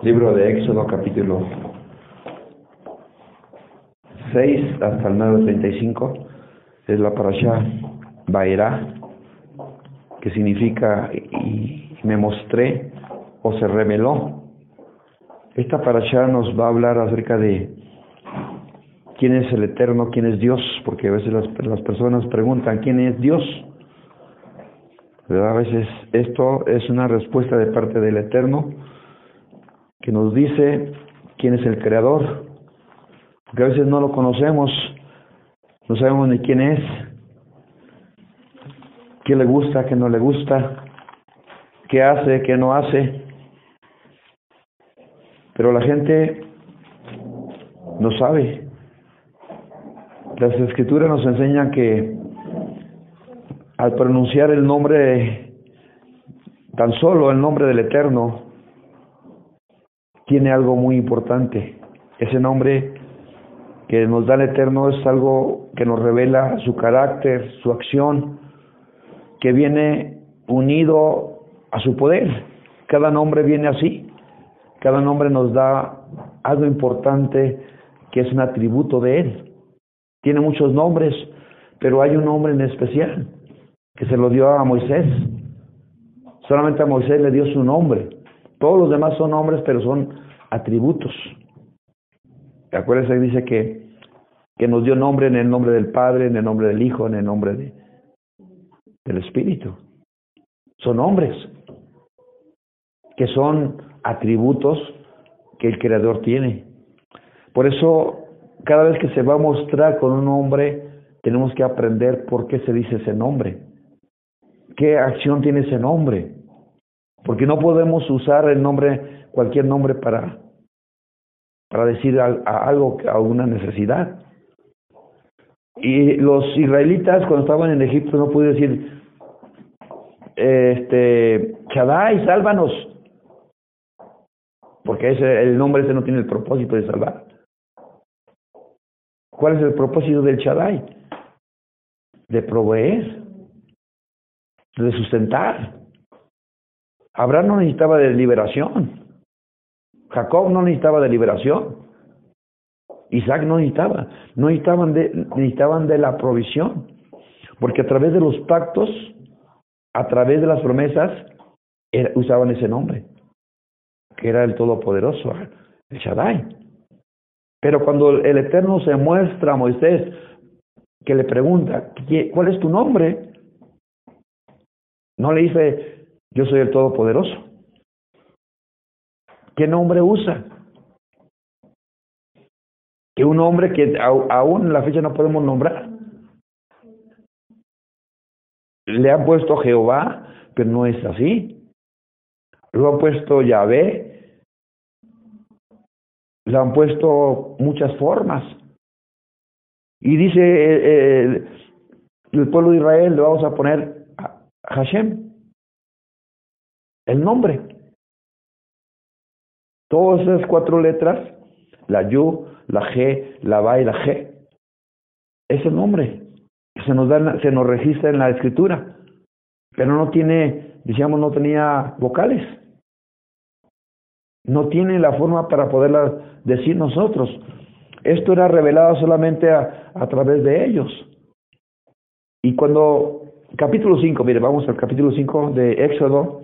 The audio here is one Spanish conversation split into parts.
Libro de Éxodo capítulo 6 hasta el 9.35 es la parasha Baerá, que significa y me mostré o se reveló. Esta parasha nos va a hablar acerca de quién es el Eterno, quién es Dios, porque a veces las personas preguntan quién es Dios. A veces esto es una respuesta de parte del Eterno que nos dice quién es el creador, porque a veces no lo conocemos, no sabemos ni quién es, qué le gusta, qué no le gusta, qué hace, qué no hace. Pero la gente no sabe. Las escrituras nos enseñan que al pronunciar el nombre, tan solo el nombre del Eterno, tiene algo muy importante. Ese nombre que nos da el Eterno es algo que nos revela su carácter, su acción, que viene unido a su poder. Cada nombre viene así. Cada nombre nos da algo importante que es un atributo de Él. Tiene muchos nombres, pero hay un nombre en especial que se lo dio a Moisés. Solamente a Moisés le dio su nombre. Todos los demás son nombres, pero son atributos. Acuérdense que dice que, que nos dio nombre en el nombre del Padre, en el nombre del Hijo, en el nombre de, del Espíritu. Son nombres que son atributos que el Creador tiene. Por eso, cada vez que se va a mostrar con un nombre, tenemos que aprender por qué se dice ese nombre. ¿Qué acción tiene ese nombre? Porque no podemos usar el nombre, cualquier nombre para, para decir a, algo, a una necesidad. Y los israelitas cuando estaban en Egipto no pudieron decir, este, Shaddai, sálvanos. Porque ese, el nombre ese no tiene el propósito de salvar. ¿Cuál es el propósito del Shaddai? De proveer, de sustentar. Abraham no necesitaba de liberación. Jacob no necesitaba de liberación. Isaac no necesitaba. No necesitaban de, necesitaban de la provisión. Porque a través de los pactos, a través de las promesas, usaban ese nombre, que era el Todopoderoso, el Shaddai. Pero cuando el Eterno se muestra a Moisés, que le pregunta, ¿cuál es tu nombre? No le dice, yo soy el Todopoderoso. ¿Qué nombre usa? Que un nombre que aún en la fecha no podemos nombrar. Le han puesto Jehová, pero no es así. Lo han puesto Yahvé. Le han puesto muchas formas. Y dice eh, el pueblo de Israel, le vamos a poner Hashem, el nombre. Todas esas cuatro letras, la Yu, la G, la Ba y la G, es el nombre se nos, da, se nos registra en la escritura, pero no tiene, decíamos, no tenía vocales. No tiene la forma para poderla decir nosotros. Esto era revelado solamente a, a través de ellos. Y cuando, capítulo 5, mire, vamos al capítulo 5 de Éxodo,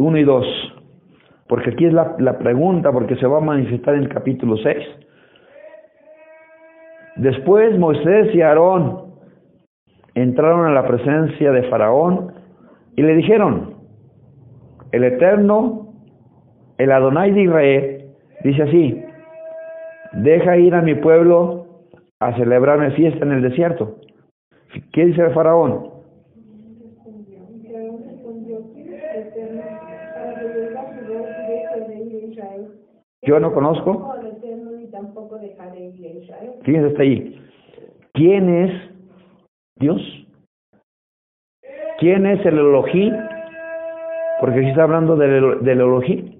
1 y 2, porque aquí es la, la pregunta, porque se va a manifestar en el capítulo 6. Después Moisés y Aarón entraron a la presencia de Faraón y le dijeron, el Eterno, el Adonai de Israel, dice así, deja ir a mi pueblo a celebrarme fiesta en el desierto. ¿Qué dice el Faraón? Yo no conozco. ¿Quién está ahí? ¿Quién es Dios? ¿Quién es el Elohim? Porque aquí está hablando del, del Elohim.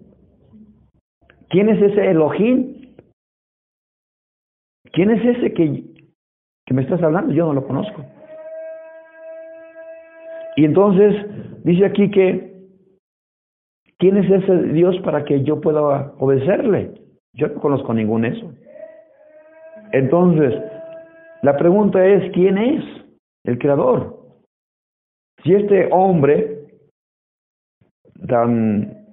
¿Quién es ese Elohim? ¿Quién es ese que, que me estás hablando? Yo no lo conozco. Y entonces dice aquí que ¿quién es ese Dios para que yo pueda obedecerle? Yo no conozco ningún eso. Entonces, la pregunta es, ¿quién es el creador? Si este hombre, tan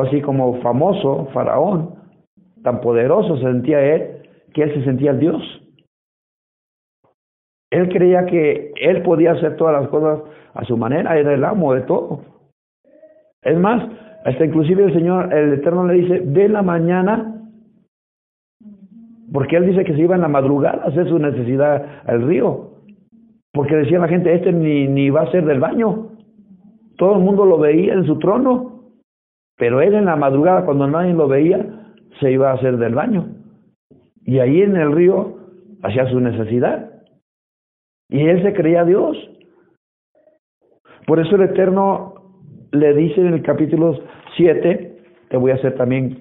así como famoso, faraón, tan poderoso se sentía él, que él se sentía el Dios. Él creía que él podía hacer todas las cosas a su manera, era el amo de todo. Es más, hasta inclusive el Señor, el Eterno le dice, ve la mañana, porque él dice que se iba en la madrugada a hacer su necesidad al río. Porque decía la gente, este ni, ni va a ser del baño. Todo el mundo lo veía en su trono. Pero él en la madrugada, cuando nadie lo veía, se iba a hacer del baño. Y ahí en el río hacía su necesidad. Y él se creía Dios. Por eso el Eterno le dice en el capítulo 7, te voy a hacer también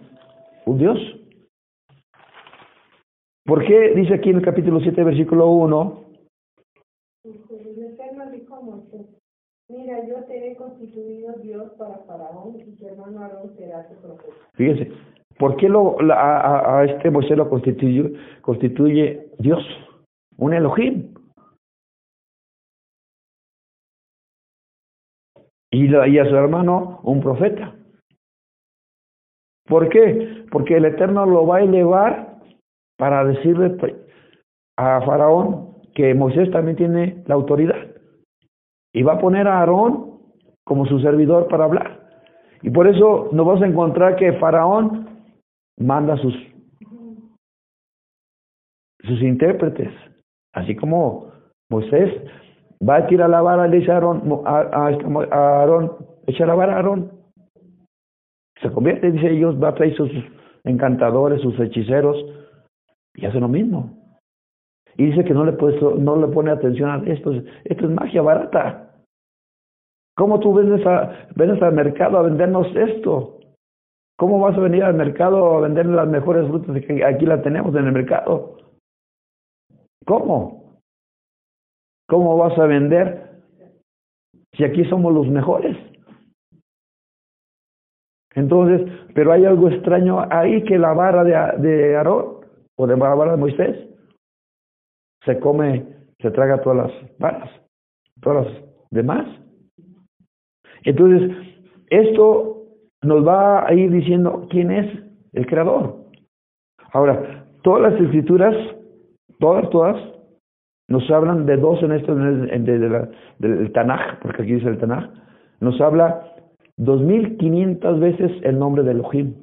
un Dios. ¿Por qué dice aquí en el capítulo 7, versículo 1? El Eterno dijo a Moisés, mira, yo te he constituido Dios para Faraón y tu hermano Aarón será tu profeta. Fíjese, ¿por qué lo, a, a, este Moisés lo constituye, constituye Dios? Un Elohim. Y, a su hermano un profeta. ¿Por qué? Porque el Eterno lo va a elevar para decirle a Faraón que Moisés también tiene la autoridad. Y va a poner a Aarón como su servidor para hablar. Y por eso nos vamos a encontrar que Faraón manda sus, sus intérpretes, así como Moisés va a tirar la vara, le dice a Aarón, a, a, echa la vara a Aarón. Se convierte, dice ellos, va a traer sus encantadores, sus hechiceros, y hace lo mismo. Y dice que no le, no le pone atención a esto. Esto es magia barata. ¿Cómo tú vendes, a, vendes al mercado a vendernos esto? ¿Cómo vas a venir al mercado a vender las mejores frutas que aquí las tenemos en el mercado? ¿Cómo? ¿Cómo vas a vender si aquí somos los mejores? Entonces, pero hay algo extraño ahí que la vara de, de Aarón o de la vara de Moisés se come, se traga todas las varas, todas las demás. Entonces, esto nos va a ir diciendo quién es el creador. Ahora, todas las escrituras, todas, todas, nos hablan de dos en esto, del Tanaj, porque aquí dice el Tanaj, nos habla 2500 veces el nombre de Elohim.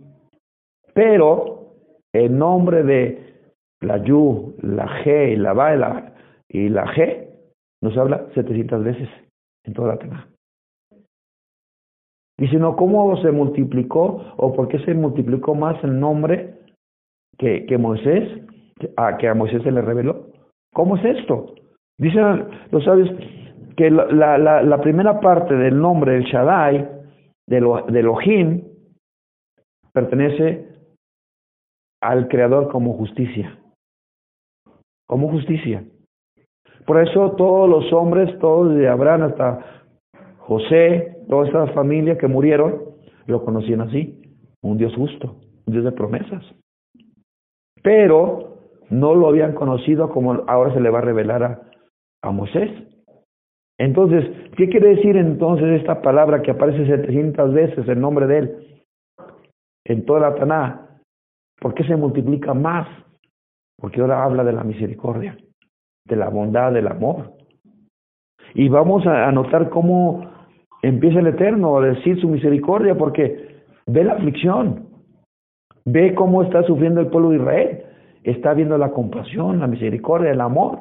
Pero el nombre de la Yu, la G, la Ba la, y la G nos habla 700 veces en toda la Tanaj. Dice, no, ¿cómo se multiplicó o por qué se multiplicó más el nombre que, que Moisés, a, que a Moisés se le reveló? ¿Cómo es esto? Dicen los sabios que la, la, primera parte del nombre del Shaddai, de, lo, de Elohim, pertenece al Creador como justicia. Como justicia. Por eso todos los hombres, todos de Abraham hasta José, toda esa familia que murieron, lo conocían así, un Dios justo, un Dios de promesas. Pero no lo habían conocido como ahora se le va a revelar a, a Moisés. Entonces, ¿qué quiere decir entonces esta palabra que aparece 700 veces el nombre de él en toda la Taná? ¿Por qué se multiplica más? Porque ahora habla de la misericordia, de la bondad, del amor. Y vamos a notar cómo empieza el Eterno a decir su misericordia, porque ve la aflicción, ve cómo está sufriendo el pueblo de Israel está viendo la compasión, la misericordia, el amor,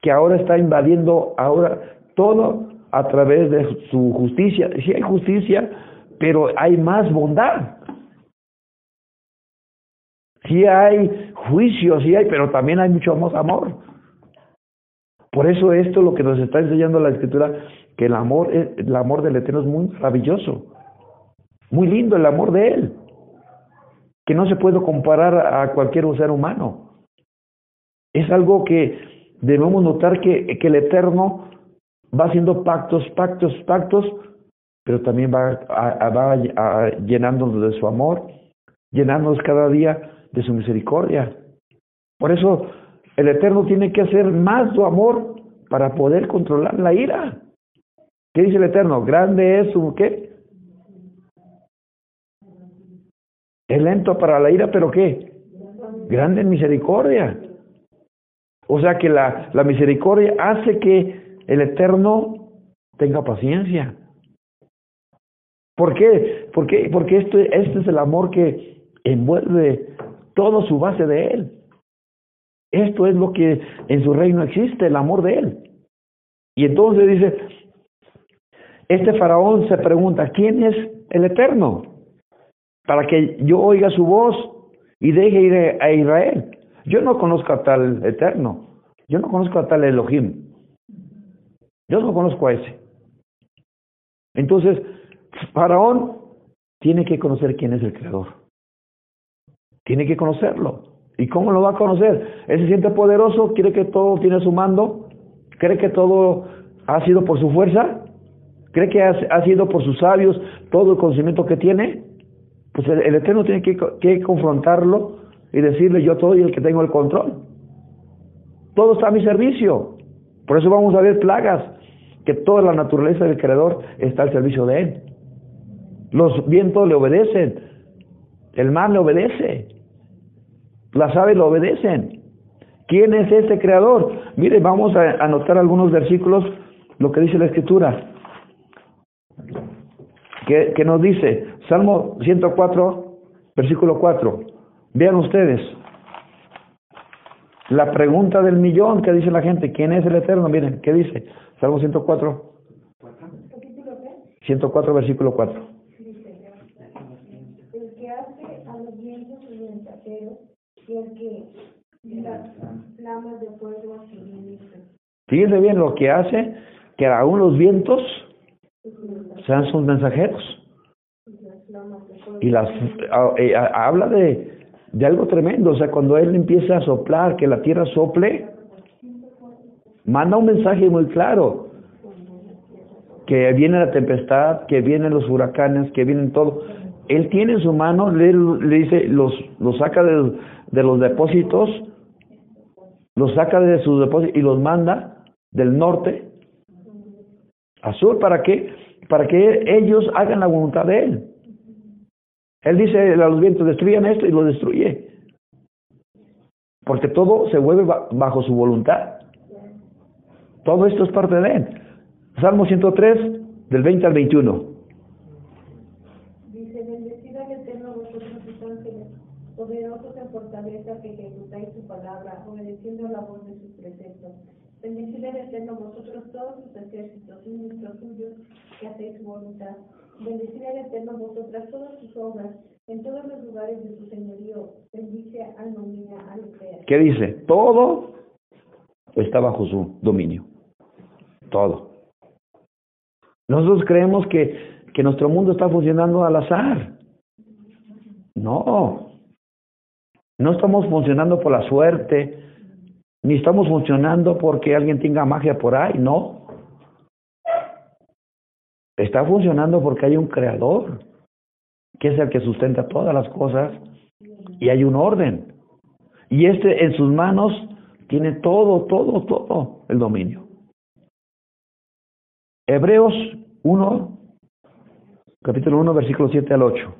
que ahora está invadiendo ahora todo a través de su justicia. Sí hay justicia, pero hay más bondad. Sí hay juicio, sí hay, pero también hay mucho más amor. Por eso esto es lo que nos está enseñando la escritura, que el amor, el amor del Eterno es muy maravilloso, muy lindo el amor de Él que no se puede comparar a cualquier ser humano. Es algo que debemos notar que, que el Eterno va haciendo pactos, pactos, pactos pero también va, a, va llenándonos de su amor, llenándonos cada día de su misericordia. Por eso el Eterno tiene que hacer más su amor para poder controlar la ira. ¿Qué dice el Eterno? Grande es su qué? Es lento para la ira, pero ¿qué? Grande misericordia. O sea que la, la misericordia hace que el Eterno tenga paciencia. ¿Por qué? Porque, porque este, este es el amor que envuelve toda su base de Él. Esto es lo que en su reino existe, el amor de Él. Y entonces dice, este faraón se pregunta, ¿quién es el Eterno? Para que yo oiga su voz y deje ir a Israel. Yo no conozco a tal Eterno. Yo no conozco a tal Elohim. Yo no conozco a ese. Entonces, Faraón tiene que conocer quién es el Creador. Tiene que conocerlo. ¿Y cómo lo va a conocer? Él se siente poderoso, quiere que todo tiene su mando, cree que todo ha sido por su fuerza, cree que ha, sido por sus sabios todo el conocimiento que tiene. Pues el, Eterno tiene que, confrontarlo y decirle yo soy el que tengo el control. Todo está a mi servicio. Por eso vamos a ver plagas, que toda la naturaleza del Creador está al servicio de Él. Los vientos le obedecen, el mar le obedece, las aves le obedecen. ¿Quién es ese creador? Mire, vamos a anotar algunos versículos, lo que dice la Escritura. Que, que nos dice, Salmo 104, versículo 4. Vean ustedes. La pregunta del millón que dice la gente, ¿quién es el Eterno? Miren, ¿qué dice? Salmo 104. 104, versículo 4. El que hace a los vientos y el que las flamas Fíjense bien lo que hace que aún los vientos sean sus mensajeros. Y las eh, habla de de algo tremendo. O sea, cuando Él empieza a soplar, que la tierra sople, manda un mensaje muy claro. Que viene la tempestad, que vienen los huracanes, que vienen todo. Él tiene en su mano, le, le dice, los, los saca de, de los depósitos, los saca de sus depósitos y los manda del norte a sur. ¿Para qué? Para que ellos hagan la voluntad de Él. Él dice a los vientos, destruyan esto y lo destruye. Porque todo se vuelve bajo su voluntad. Todo esto es parte de Él. Salmo 103, del 20 al 21. Dice, bendecida el Eterno vosotros sus ángeles, poderosos en fortaleza que ejecutáis su palabra, obedeciendo la voz de sus preceptos. Bendecida el Eterno vosotros todos sus ejércitos, ministros suyos, que hacéis su voluntad. Bendecid al Eterno vosotras todas sus obras, en todos los lugares de su señorío. Bendice al dominio al ¿Qué dice? Todo está bajo su dominio. Todo. Nosotros creemos que, que nuestro mundo está funcionando al azar. No. No estamos funcionando por la suerte, ni estamos funcionando porque alguien tenga magia por ahí, no. Está funcionando porque hay un creador, que es el que sustenta todas las cosas, y hay un orden. Y este en sus manos tiene todo, todo, todo el dominio. Hebreos 1, capítulo 1, versículo 7 al 8.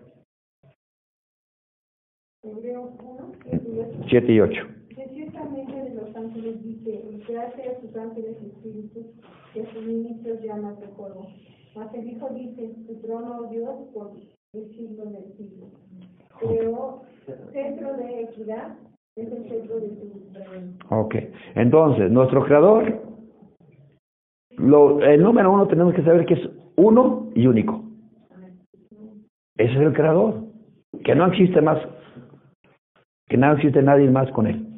Hebreos 1, 7 y 8. ciertamente de los ángeles dice, que hace a sus ángeles espíritus, que a sus ministros llamas de fuego. Mas el Hijo dice, tu trono, oh Dios, por el siglo del siglo. Pero centro de equidad es el centro de tu reino. Ok, entonces, nuestro creador, lo, el número uno tenemos que saber que es uno y único. Ese es el creador, que no existe más, que no existe nadie más con él.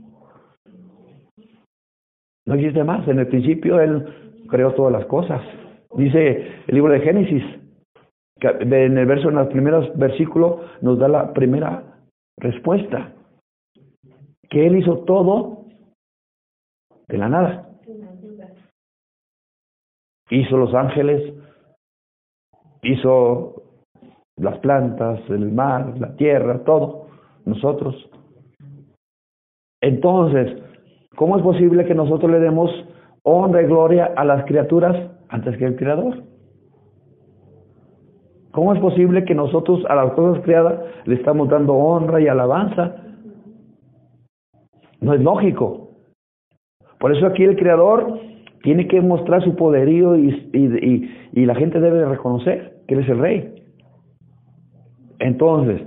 No existe más. En el principio él creó todas las cosas. Dice el libro de Génesis, en el verso, en los primeros versículos, nos da la primera respuesta. Que Él hizo todo de la nada. Hizo los ángeles, hizo las plantas, el mar, la tierra, todo, nosotros. Entonces, ¿cómo es posible que nosotros le demos honra y gloria a las criaturas antes que el Creador? ¿Cómo es posible que nosotros a las cosas creadas le estamos dando honra y alabanza? No es lógico. Por eso aquí el Creador tiene que mostrar su poderío y, la gente debe reconocer que Él es el Rey. Entonces,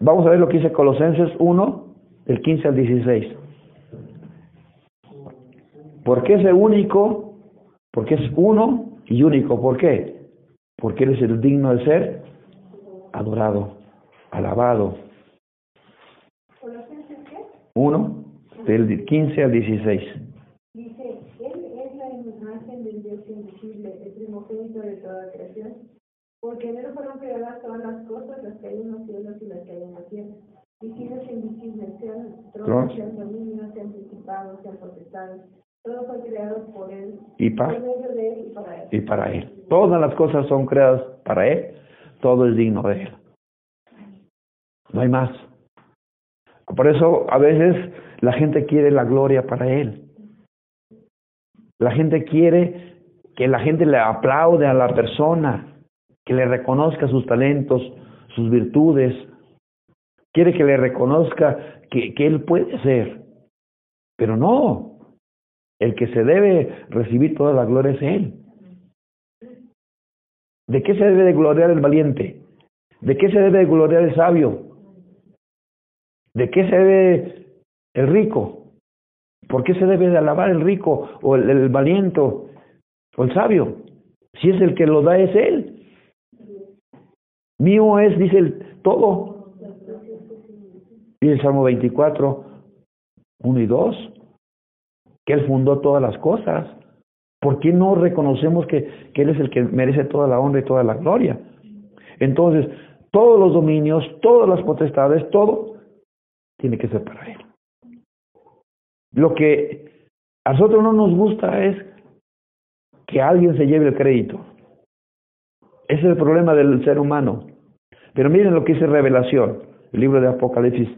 vamos a ver lo que dice Colosenses 1, del 15 al 16. Porque es el único, porque es uno y único. ¿Por qué? Porque Él es el digno de ser adorado, alabado. Uno, del 15 al 16. Dice, Él es la imagen del Dios invisible, el primogénito de toda creación porque en él fueron creadas todas las cosas, las que hay en los cielos y las que hay en la tierra. Visibles e invisibles, sean tronos, sean dominios, sean principados, sean potestades. Todo fue creado por él, y para, él y para él. Y para él. Todas las cosas son creadas para él, todo es digno de él. No hay más. Por eso a veces la gente quiere la gloria para él. La gente quiere que la gente le aplaude a la persona que le reconozca sus talentos, sus virtudes, quiere que le reconozca que, que él puede ser, pero no, el que se debe recibir toda la gloria es él. ¿De qué se debe de gloriar el valiente? ¿De qué se debe de gloriar el sabio? ¿De qué se debe el rico? ¿Por qué se debe de alabar el rico o el, valiente o el sabio? Si es el que lo da es él. Mío es, dice el todo. Y el Salmo 24, 1 y 2, Él fundó todas las cosas. ¿Por qué no reconocemos que, que Él es el que merece toda la honra y toda la gloria? Entonces, todos los dominios, todas las potestades, todo tiene que ser para Él. Lo que a nosotros no nos gusta es que alguien se lleve el crédito. Ese es el problema del ser humano. Pero miren lo que dice Revelación, el libro de Apocalipsis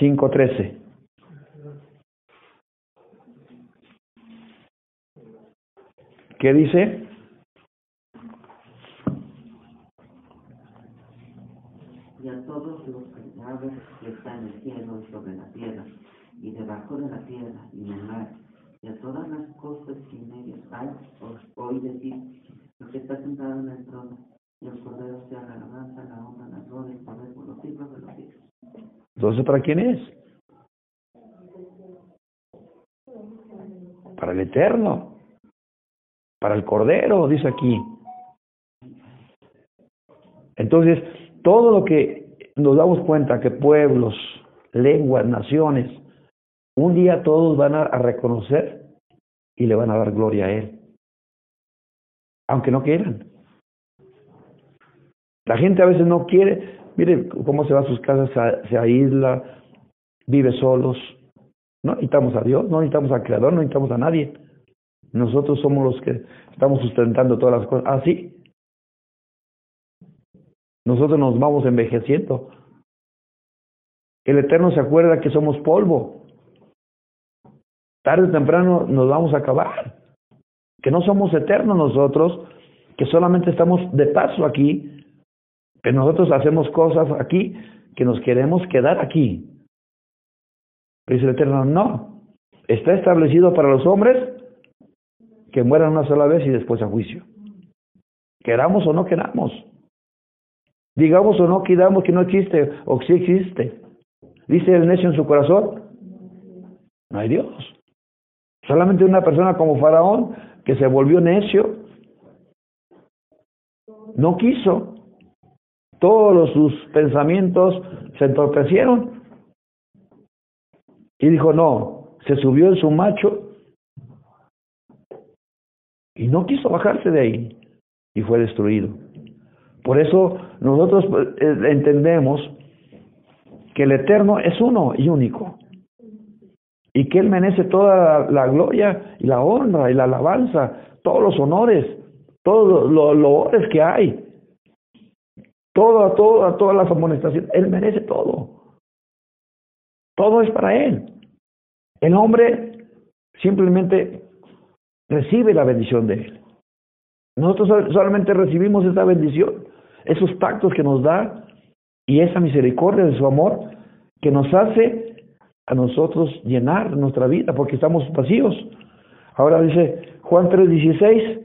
5.13. ¿Qué dice? Y a todos los pecados que están en el cielo y sobre la tierra, y debajo de la tierra y en el mar, y a todas las cosas que en ellos hay, os oí decir, lo que está sentado en el trono, y el Cordero sea la alabanza, la honra, la gloria, el poder por los siglos de los siglos. Entonces, ¿para quién es? Para el Eterno. Para el Cordero, dice aquí. Entonces, todo lo que nos damos cuenta que pueblos, lenguas, naciones, un día todos van a, reconocer y le van a dar gloria a Él. Aunque no quieran. La gente a veces no quiere, mire cómo se va a sus casas, se, aísla, vive solos. No necesitamos a Dios, no necesitamos al Creador, no necesitamos a nadie. Nosotros somos los que estamos sustentando todas las cosas. Así. Ah, Nosotros nos vamos envejeciendo. El Eterno se acuerda que somos polvo. Tarde o temprano nos vamos a acabar. Que no somos eternos nosotros, que solamente estamos de paso aquí pero nosotros hacemos cosas aquí que nos queremos quedar aquí. Dice el Eterno, no. Está establecido para los hombres que mueran una sola vez y después a juicio. Queramos o no queramos. Digamos o no quedamos que no existe o que sí existe. Dice el necio en su corazón, no hay Dios. Solamente una persona como Faraón que se volvió necio, no quiso, todos sus pensamientos se entorpecieron. Y dijo, no, se subió en su macho y no quiso bajarse de ahí y fue destruido. Por eso nosotros eh, entendemos que el Eterno es uno y único y que Él merece toda la, gloria y la honra y la alabanza, todos los honores, todos los loores que hay, todo, todo, todas las amonestaciones, Él merece todo. Todo es para Él. El hombre simplemente recibe la bendición de Él. Nosotros solamente recibimos esa bendición, esos pactos que nos da y esa misericordia de su amor que nos hace a nosotros llenar nuestra vida porque estamos vacíos. Ahora dice Juan 3, 16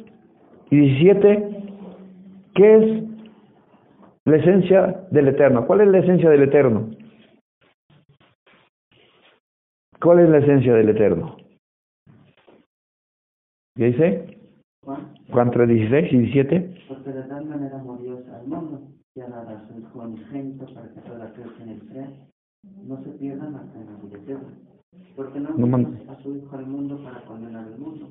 y 17, ¿qué es la esencia del Eterno? ¿Cuál es la esencia del Eterno? ¿Cuál es la esencia del Eterno? ¿Qué dice? Juan, Juan 3, 16 y 17. porque de tal manera Dios al mundo, que ha dado a su Hijo unigénito para que todo aquel que en él crea no se pierda más que en la vida eterna. Porque no No man- a su Hijo al mundo para condenar al mundo,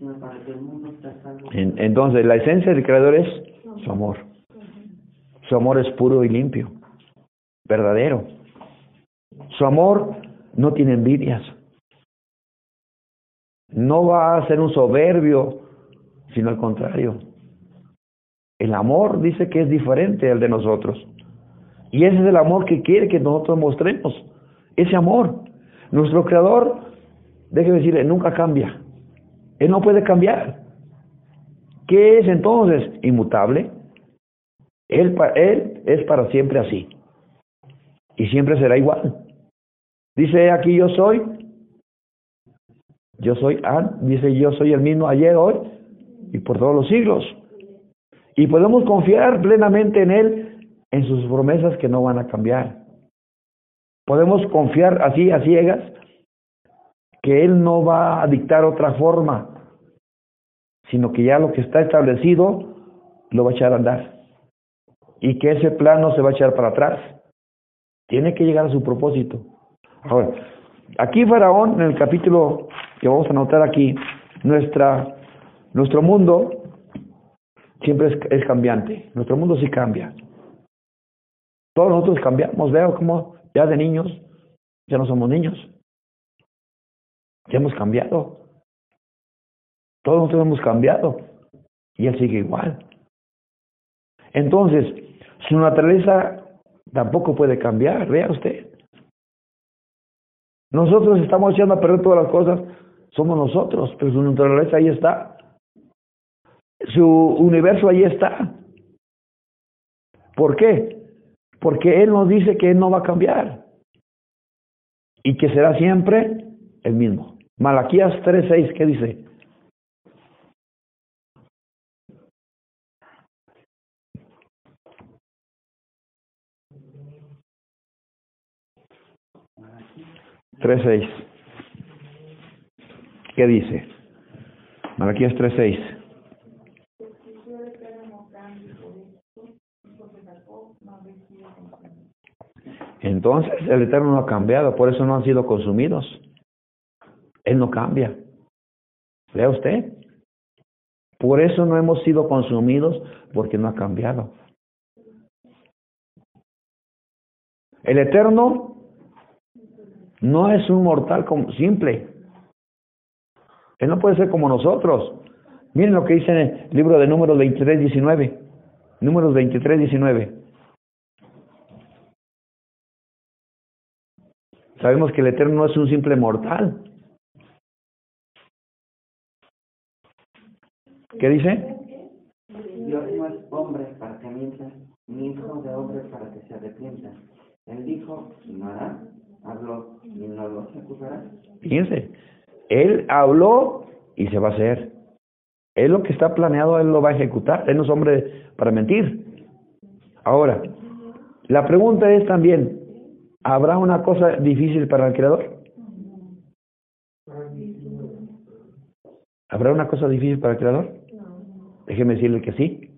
sino para que el mundo sea salvo. En- Entonces, la esencia del Creador es su amor. Su amor es puro y limpio, verdadero. Su amor no tiene envidias. No va a ser un soberbio, sino al contrario. El amor dice que es diferente al de nosotros. Y ese es el amor que quiere que nosotros mostremos. Ese amor. Nuestro Creador, déjeme decirle, nunca cambia. Él no puede cambiar. ¿Qué es entonces? Inmutable. Él, él es para siempre así. Y siempre será igual. Dice aquí yo soy. Yo soy, an- dice yo soy el mismo ayer, hoy y por todos los siglos. Y podemos confiar plenamente en Él, en sus promesas que no van a cambiar. Podemos confiar así a ciegas que Él no va a dictar otra forma, sino que ya lo que está establecido lo va a echar a andar. Y que ese plan no se va a echar para atrás. Tiene que llegar a su propósito. Ahora, aquí Faraón, en el capítulo que vamos a anotar aquí, nuestra, nuestro mundo siempre es, es cambiante. Nuestro mundo sí cambia. Todos nosotros cambiamos. Veo como ya de niños, ya no somos niños. Ya hemos cambiado. Todos nosotros hemos cambiado. Y él sigue igual. Entonces, su naturaleza tampoco puede cambiar. Vea usted. Nosotros estamos echando a perder todas las cosas. Somos nosotros, pero su naturaleza ahí está. Su universo ahí está. ¿Por qué? Porque Él nos dice que Él no va a cambiar. Y que será siempre el mismo. Malaquías 3.6, ¿qué dice? Tres seis. ¿Qué dice? Malaquías 3.6. Entonces el Eterno no ha cambiado, por eso no han sido consumidos. Él no cambia. Lea usted. Por eso no hemos sido consumidos, porque no ha cambiado. El Eterno no es un mortal como, simple. Él no puede ser como nosotros. Miren lo que dice en el libro de Números 23, 19. Números 23, 19. Sabemos que el Eterno no es un simple mortal. ¿Qué dice? Dios no es hombre para que mienta, ni hijo de hombre para que se arrepienta. Él dijo, y no hará, habló, y no lo ejecutará. Fíjense, Él habló y se va a hacer. Él lo que está planeado, Él lo va a ejecutar. Él no es hombre para mentir. Ahora, la pregunta es también, ¿habrá una cosa difícil para el Creador? ¿Habrá una cosa difícil para el Creador? Déjeme decirle que sí.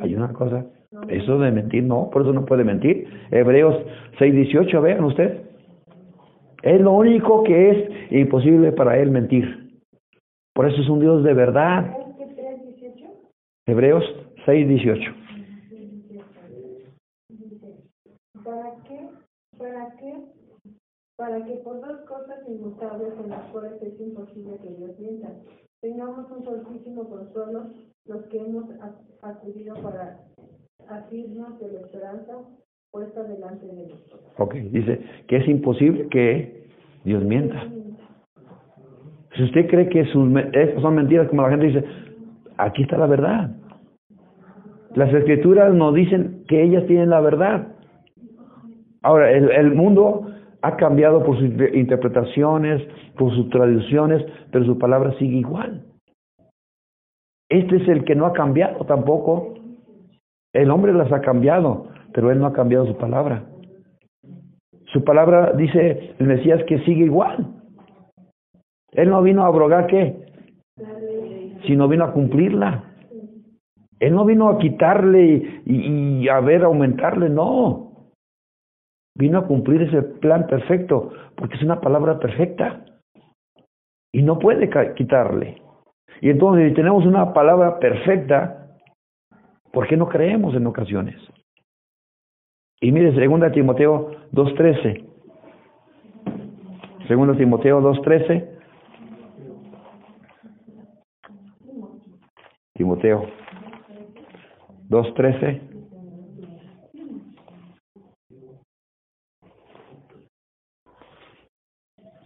Hay una cosa. Eso de mentir, no, por eso no puede mentir. Hebreos 6:18, vean usted. Es lo único que es imposible para él mentir. Por eso es un Dios de verdad. ¿Es que 3.18? Hebreos 6:18. ¿Para qué? ¿Para qué? Para que por dos cosas inmutables en las cuales es imposible que Dios mienta, tengamos un soltísimo consuelo los que hemos acudido para de la esperanza puesta delante de nosotros. Ok, dice que es imposible que Dios mienta. Si usted cree que sus, son mentiras, como la gente dice, aquí está la verdad. Las escrituras nos dicen que ellas tienen la verdad. Ahora, el, mundo ha cambiado por sus inter- interpretaciones, por sus traducciones, pero su palabra sigue igual. Este es el que no ha cambiado tampoco. El hombre las ha cambiado, pero él no ha cambiado su palabra. Su palabra dice el Mesías que sigue igual. Él no vino a abrogar qué, sino vino a cumplirla. Él no vino a quitarle y, a ver, aumentarle, no. Vino a cumplir ese plan perfecto, porque es una palabra perfecta. Y no puede quitarle. Y entonces, si tenemos una palabra perfecta, ¿por qué no creemos en ocasiones? Y mire, 2 Timoteo 2.13. 2 Timoteo 2.13. Timoteo 2.13.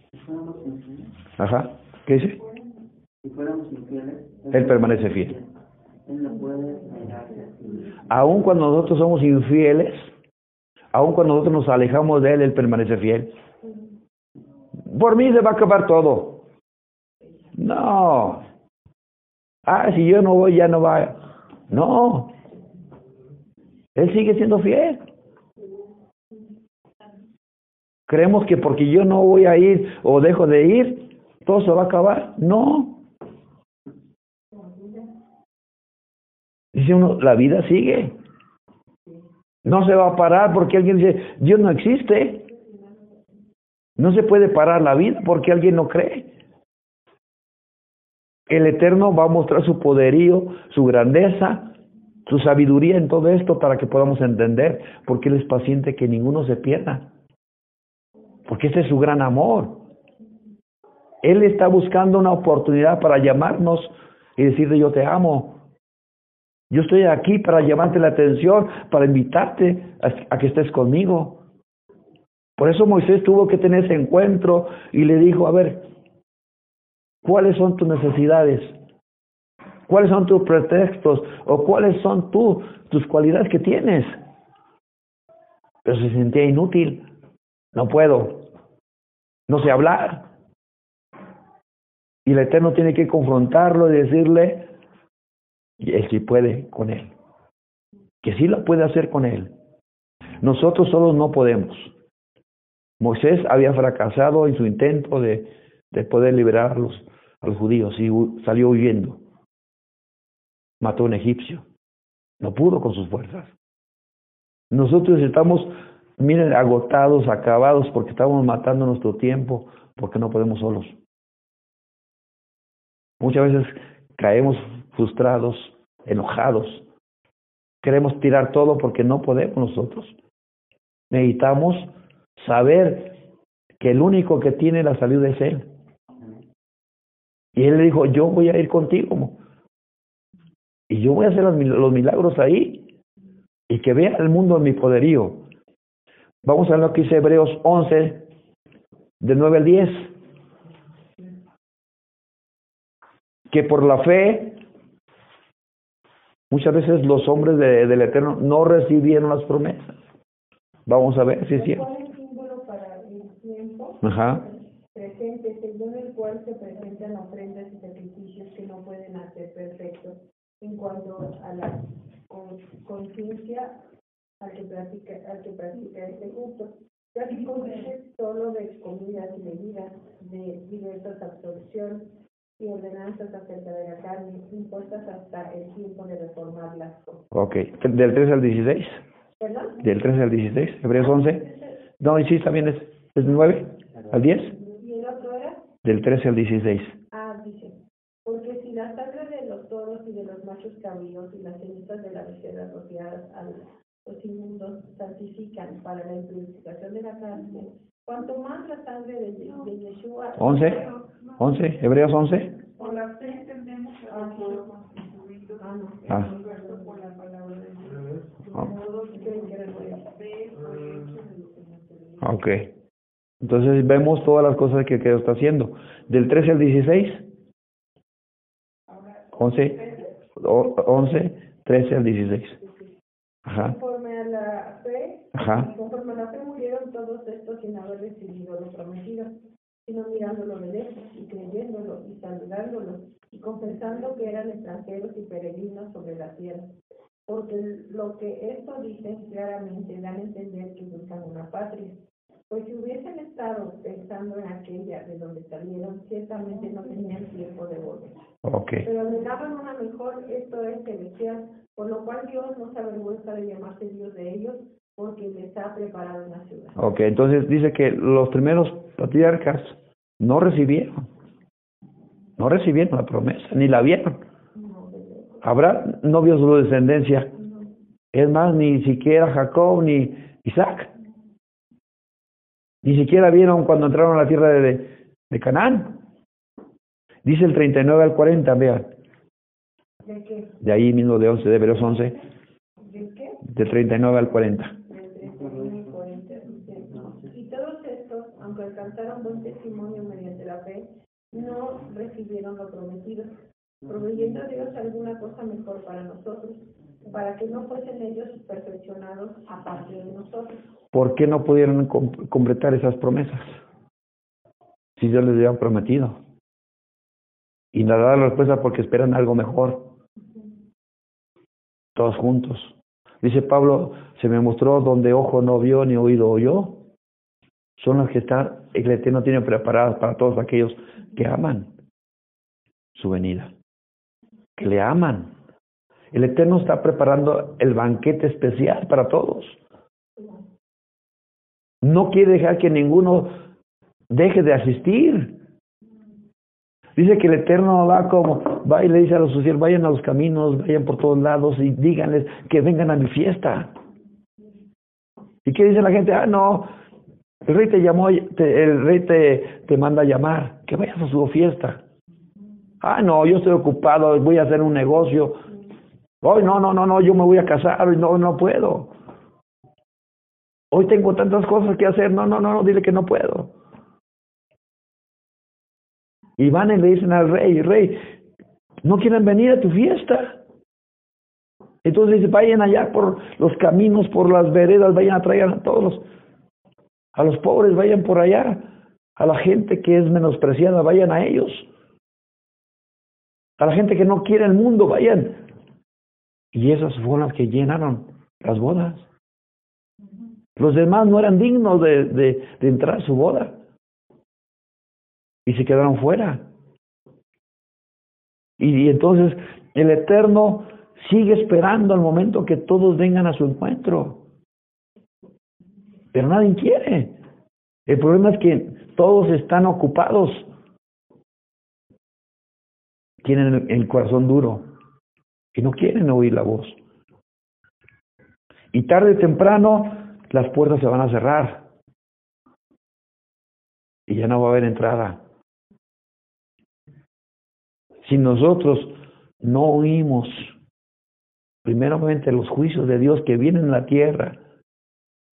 Si fuéramos infieles, Ajá. ¿Qué dice? si fuéramos infieles, Él permanece fiel. No. Aun cuando nosotros somos infieles, aun cuando nosotros nos alejamos de Él, Él permanece fiel. Por mí se va a acabar todo. No. Ah, si yo no voy, ya no va. No. Él sigue siendo fiel. Creemos que porque yo no voy a ir o dejo de ir, todo se va a acabar. No. Dice uno, la vida sigue. No se va a parar porque alguien dice, Dios no existe. No se puede parar la vida porque alguien no cree. El Eterno va a mostrar su poderío, su grandeza, su sabiduría en todo esto para que podamos entender, porque Él es paciente que ninguno se pierda. Porque ese es su gran amor. Él está buscando una oportunidad para llamarnos y decirle yo te amo. Yo estoy aquí para llamarte la atención, para invitarte a, que estés conmigo. Por eso Moisés tuvo que tener ese encuentro y le dijo, a ver, ¿cuáles son tus necesidades? ¿Cuáles son tus pretextos? ¿O cuáles son tú, tus cualidades que tienes? Pero se sentía inútil. No puedo. No sé hablar. Y el Eterno tiene que confrontarlo y decirle, y él sí puede con él. Que sí lo puede hacer con él. Nosotros solos no podemos. Moisés había fracasado en su intento de, de poder liberar a los, judíos y salió huyendo. Mató a un egipcio. No pudo con sus fuerzas. Nosotros estamos, miren, agotados, acabados, porque estamos matando nuestro tiempo, porque no podemos solos. Muchas veces caemos frustrados, enojados. Queremos tirar todo porque no podemos nosotros. Necesitamos saber que el único que tiene la salida es Él. Y Él le dijo, yo voy a ir contigo. Y yo voy a hacer los mil- los milagros ahí. Y que vea el mundo en mi poderío. Vamos a lo que dice Hebreos 11, de 9 al 10. Que por la fe, muchas veces los hombres de- del Eterno no recibieron las promesas. Vamos a ver si es cierto. ¿Cuál es símbolo para el tiempo Ajá. presente, según el cual se presentan ofrendas y sacrificios que no pueden hacer perfectos en cuanto a la con- conciencia al que practica, al que practica este culto, ya que consiste solo de comidas y bebidas, de diversas absorción y ordenanzas acerca de la carne, impuestas hasta el tiempo de reformar las cosas. Ok. Del 3 al 16. ¿Verdad? Del 13 al 16. Hebreos 11. No, y sí, también es, es 9 al 10. ¿Y el otro era? Del 13 al 16. Ah, dice, porque si la sangre de los toros y de los machos cabríos y las cenizas de la becerra rociadas a los inmundos santifican para la impurificación de la carne, cuanto más la sangre de, de Yeshua... 11. 11. Hebreos 11. Por la fe entendemos que han sido constituidos hermano. Ah. Por la palabra de Dios. Ah. Se ve. Ok. Entonces vemos todas las cosas que, que está haciendo. Del 13 al 16. 11, o- 11, 13 al 16. Ajá, Conforme a la fe, ajá. conforme a la fe murieron todos estos sin haber recibido lo prometido, sino mirándolo de lejos y creyéndolo y saludándolo confesando que eran extranjeros y peregrinos sobre la tierra. Porque lo que esto dicen claramente dan a entender que buscan una patria. Pues si hubiesen estado pensando en aquella de donde salieron, ciertamente no tenían tiempo de volver. Ok. Pero anhelaban una mejor, esto es celestial, por lo cual Dios no se avergüenza de llamarse Dios de ellos, porque les ha preparado una ciudad. Ok, entonces dice que los primeros patriarcas no recibieron. No recibieron la promesa, ni la vieron. Abraham no vio su descendencia. Es más, ni siquiera Jacob ni Isaac. Ni siquiera vieron cuando entraron a la tierra de, de, Canaán. Dice el 39 al 40, vean. ¿De qué? De ahí mismo de 11, de Hebreos 11, ¿De qué? de 39 al 40. Del 31 y 40, dice, Y todos estos, aunque alcanzaron buen testimonio mediante la fe, no recibieron lo prometido, proveyendo a Dios alguna cosa mejor para nosotros, para que no fuesen ellos perfeccionados aparte de nosotros. ¿Por qué no pudieron com- completar esas promesas? Si Dios les había prometido. Y la da la respuesta porque esperan algo mejor. Todos juntos. Dice Pablo, se me mostró donde ojo no vio ni oído oyó. Son los que están, el Eterno tiene preparadas para todos aquellos que aman su venida. Que le aman. El Eterno está preparando el banquete especial para todos. No quiere dejar que ninguno deje de asistir. Dice que el Eterno va como, va y le dice a los socios, vayan a los caminos, vayan por todos lados y díganles que vengan a mi fiesta. ¿Y qué dice la gente? Ah, no, el rey te llamó, el rey te, te manda a llamar, que vayas a su fiesta. Ah, no, yo estoy ocupado, voy a hacer un negocio. Hoy no, no, no, no, yo me voy a casar, no, no puedo. Hoy tengo tantas cosas que hacer, no, no, no, no, dile que no puedo. Y van y le dicen al rey, rey, no quieren venir a tu fiesta. Entonces dice, vayan allá por los caminos, por las veredas, vayan a traer a todos los, a los pobres, vayan por allá, a la gente que es menospreciada, vayan a ellos. A la gente que no quiere el mundo, vayan. Y esas fueron las que llenaron las bodas. Los demás no eran dignos de, de, entrar a su boda. Y se quedaron fuera. Y entonces el Eterno sigue esperando al momento que todos vengan a su encuentro. Pero nadie quiere. El problema es que todos están ocupados. Tienen el, corazón duro y no quieren oír la voz. Y tarde o temprano las puertas se van a cerrar y ya no va a haber entrada. Si nosotros no oímos primeramente los juicios de Dios que vienen en la tierra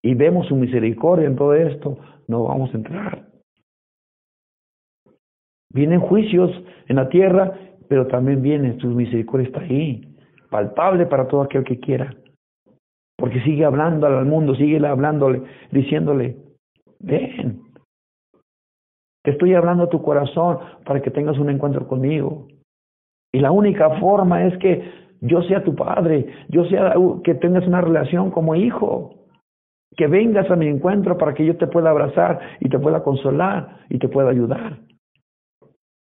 y vemos su misericordia en todo esto, no vamos a entrar. Vienen juicios en la tierra, pero también viene su misericordia está ahí, palpable para todo aquel que quiera. Porque sigue hablando al mundo, sigue hablándole, diciéndole, ven, te estoy hablando a tu corazón para que tengas un encuentro conmigo. Y la única forma es que yo sea tu padre, yo sea que tengas una relación como hijo, que vengas a mi encuentro para que yo te pueda abrazar y te pueda consolar y te pueda ayudar.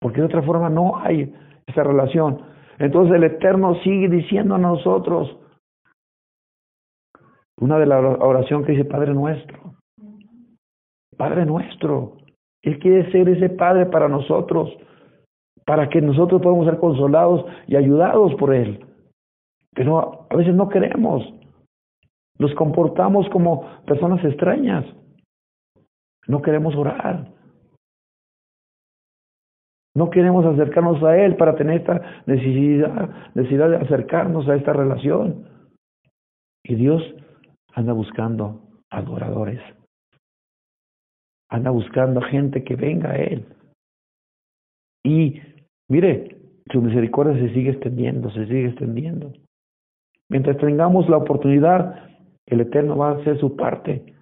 Porque de otra forma no hay esa relación. Entonces el Eterno sigue diciendo a nosotros una de la oración que dice Padre nuestro. Padre nuestro. Él quiere ser ese Padre para nosotros, para que nosotros podamos ser consolados y ayudados por Él. Pero a veces no queremos. Nos comportamos como personas extrañas. No queremos orar. No queremos acercarnos a Él para tener esta necesidad, necesidad de acercarnos a esta relación. Y Dios anda buscando adoradores. Anda buscando gente que venga a Él. Y mire, su misericordia se sigue extendiendo, se sigue extendiendo. Mientras tengamos la oportunidad, el Eterno va a hacer su parte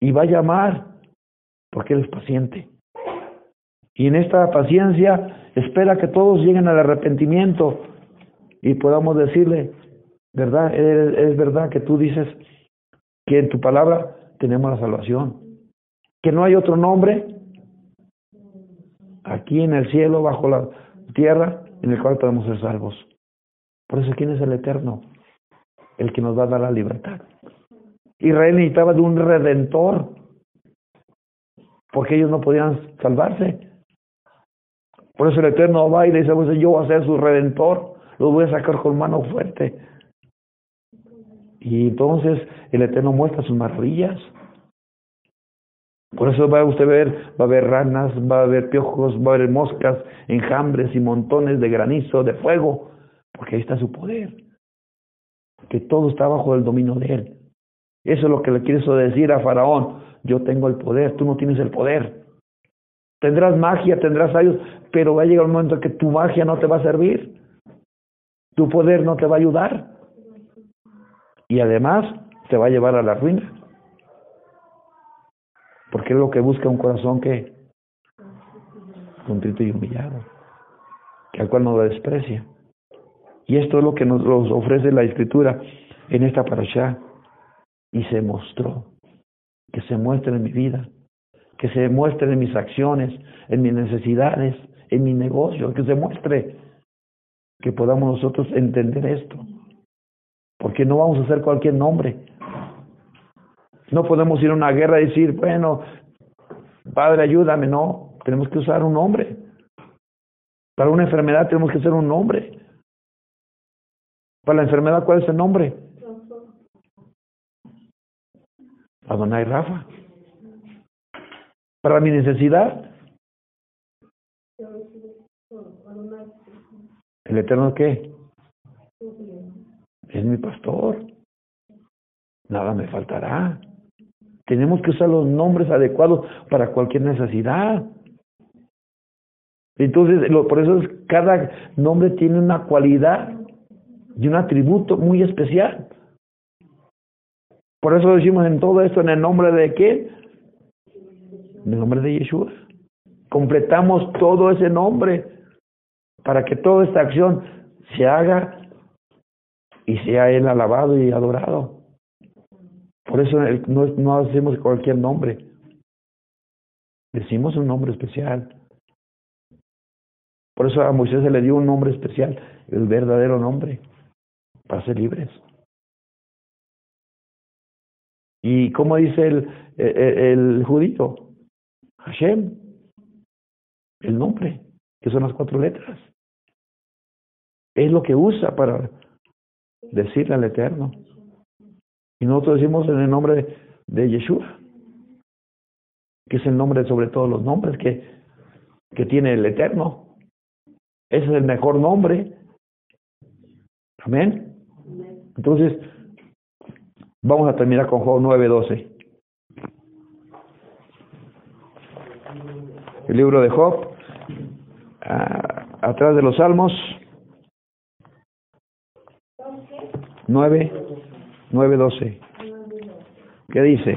y va a llamar, porque Él es paciente. Y en esta paciencia espera que todos lleguen al arrepentimiento y podamos decirle, ¿verdad? Es, verdad que tú dices que en tu palabra tenemos la salvación, que no hay otro nombre aquí en el cielo, bajo la tierra, en el cual podemos ser salvos. Por eso, ¿quién es el Eterno? El que nos va a dar la libertad. Israel necesitaba de un redentor, porque ellos no podían salvarse. Por eso el Eterno va y le dice, pues yo voy a ser su redentor, los voy a sacar con mano fuerte. Y entonces el Eterno muestra sus maravillas. Por eso va a usted ver, va a haber ranas, va a haber piojos, va a haber moscas, enjambres y montones de granizo, de fuego, porque ahí está su poder. Que todo está bajo el dominio de él. Eso es lo que le quiso decir a Faraón. Yo tengo el poder, tú no tienes el poder. Tendrás magia, tendrás ayuda, pero va a llegar un momento en que tu magia no te va a servir. Tu poder no te va a ayudar. Y además te va a llevar a la ruina. Porque es lo que busca un corazón que contrito y humillado, que al cual no lo desprecia. Y esto es lo que nos ofrece la escritura en esta parasha. Y se mostró, que se muestre en mi vida, que se muestre en mis acciones, en mis necesidades, en mi negocio, que se muestre, que podamos nosotros entender esto. Porque no vamos a hacer cualquier nombre. No podemos ir a una guerra y decir, bueno, Padre, ayúdame. No, tenemos que usar un nombre. Para una enfermedad tenemos que usar un nombre. Para la enfermedad, ¿cuál es el nombre? Adonai Rafa. Para mi necesidad. ¿El Eterno qué? Es mi pastor. Nada me faltará. Tenemos que usar los nombres adecuados para cualquier necesidad. Entonces, lo, por eso es, cada nombre tiene una cualidad y un atributo muy especial. Por eso decimos en todo esto, en el nombre de qué? En el nombre de Yeshua. Completamos todo ese nombre para que toda esta acción se haga y sea Él alabado y adorado. Por eso no, no hacemos cualquier nombre. Decimos un nombre especial. Por eso a Moisés se le dio un nombre especial, el verdadero nombre, para ser libres. ¿Y cómo dice el, el, el judío? Hashem, el nombre, que son las cuatro letras. Es lo que usa para decirle al Eterno. Y nosotros decimos en el nombre de, Yeshua, que es el nombre sobre todos los nombres que, que tiene el Eterno. Es el mejor nombre. Amén. Entonces, vamos a terminar con Job 9:12. El libro de Job, atrás de los Salmos, 9, 9.12. ¿Qué dice?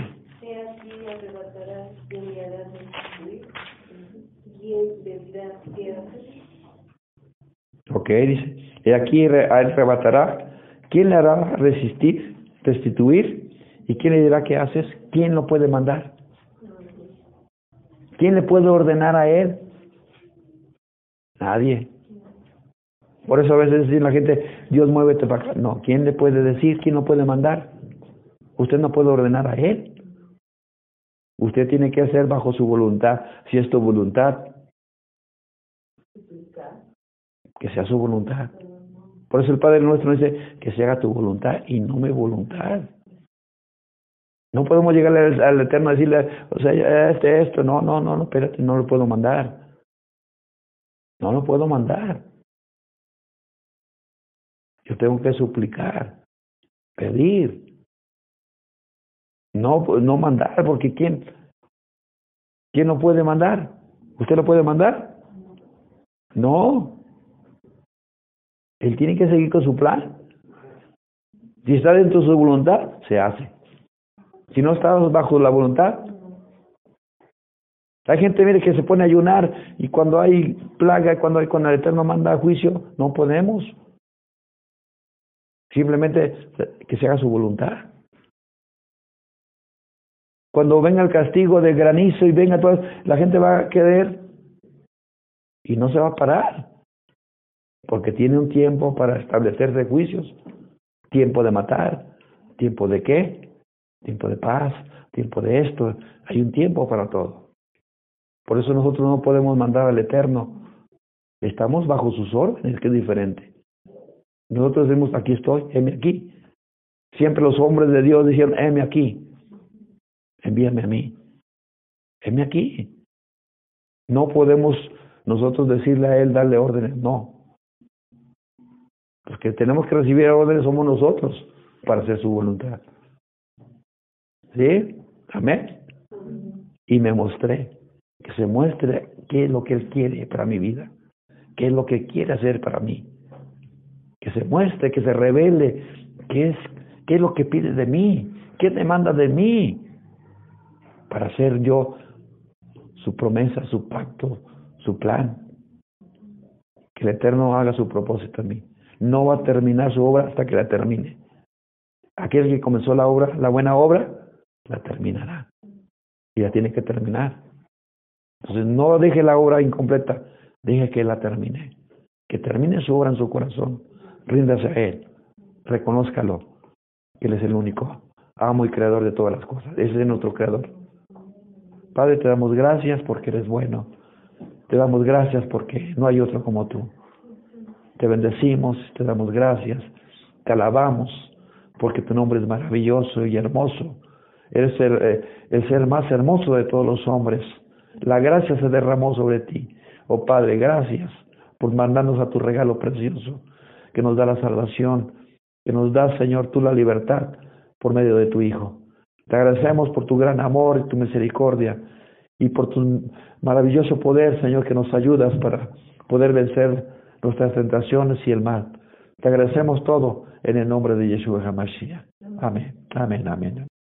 Ok, dice. Y aquí arrebatará. ¿Quién le hará resistir, restituir? ¿Y quién le dirá qué haces? ¿Quién lo puede mandar? ¿Quién le puede ordenar a él? Nadie. Por eso a veces dice la gente, Dios muévete para acá. No, ¿quién le puede decir? ¿Quién lo puede mandar? Usted no puede ordenar a Él. Usted tiene que hacer bajo su voluntad. Si es tu voluntad, que sea su voluntad. Por eso el Padre nuestro dice que se haga tu voluntad y no mi voluntad. No podemos llegar al, Eterno a decirle, o sea, este, esto, no, no, no, no, espérate, no lo puedo mandar. No lo puedo mandar. Yo tengo que suplicar, pedir. No, no mandar, porque ¿quién, ¿quién lo puede mandar? ¿Usted lo puede mandar? No. Él tiene que seguir con su plan. Si está dentro de su voluntad, se hace. Si no está bajo la voluntad, hay gente mire que se pone a ayunar y cuando hay plaga, cuando hay cuando el Eterno manda juicio, no podemos. Simplemente que se haga su voluntad. Cuando venga el castigo de granizo y venga todo, la gente va a querer y no se va a parar. Porque tiene un tiempo para establecerse juicios. Tiempo de matar. ¿Tiempo de qué? Tiempo de paz. Tiempo de esto. Hay un tiempo para todo. Por eso nosotros no podemos mandar al Eterno. Estamos bajo sus órdenes, que es diferente. Nosotros decimos, aquí estoy, heme aquí. Siempre los hombres de Dios dijeron, heme aquí. Envíame a mí. Heme aquí. No podemos nosotros decirle a Él, darle órdenes, no. Los que tenemos que recibir órdenes somos nosotros para hacer su voluntad. ¿Sí? Amén. Y me mostré que se muestre qué es lo que Él quiere para mi vida, qué es lo que quiere hacer para mí, que se muestre, que se revele qué es, qué es lo que pide de mí, qué demanda de mí, para hacer yo su promesa, su pacto, su plan, que el Eterno haga su propósito en mí. No va a terminar su obra hasta que la termine. Aquel que comenzó la obra, la buena obra, la terminará. Y la tiene que terminar. Entonces no deje la obra incompleta, deje que la termine. Que termine su obra en su corazón. Ríndase a Él. Reconózcalo. Él es el único amo y creador de todas las cosas. Ese es nuestro creador. Padre, te damos gracias porque eres bueno. Te damos gracias porque no hay otro como tú. Te bendecimos, te damos gracias, te alabamos porque tu nombre es maravilloso y hermoso. Eres el, eh, el ser más hermoso de todos los hombres. La gracia se derramó sobre ti. Oh Padre, gracias por mandarnos a tu regalo precioso, que nos da la salvación, que nos da, Señor, tú la libertad por medio de tu Hijo. Te agradecemos por tu gran amor y tu misericordia y por tu maravilloso poder, Señor, que nos ayudas para poder vencer nuestras tentaciones y el mal. Te agradecemos todo en el nombre de Yeshua HaMashiach. Amén, amén, amén.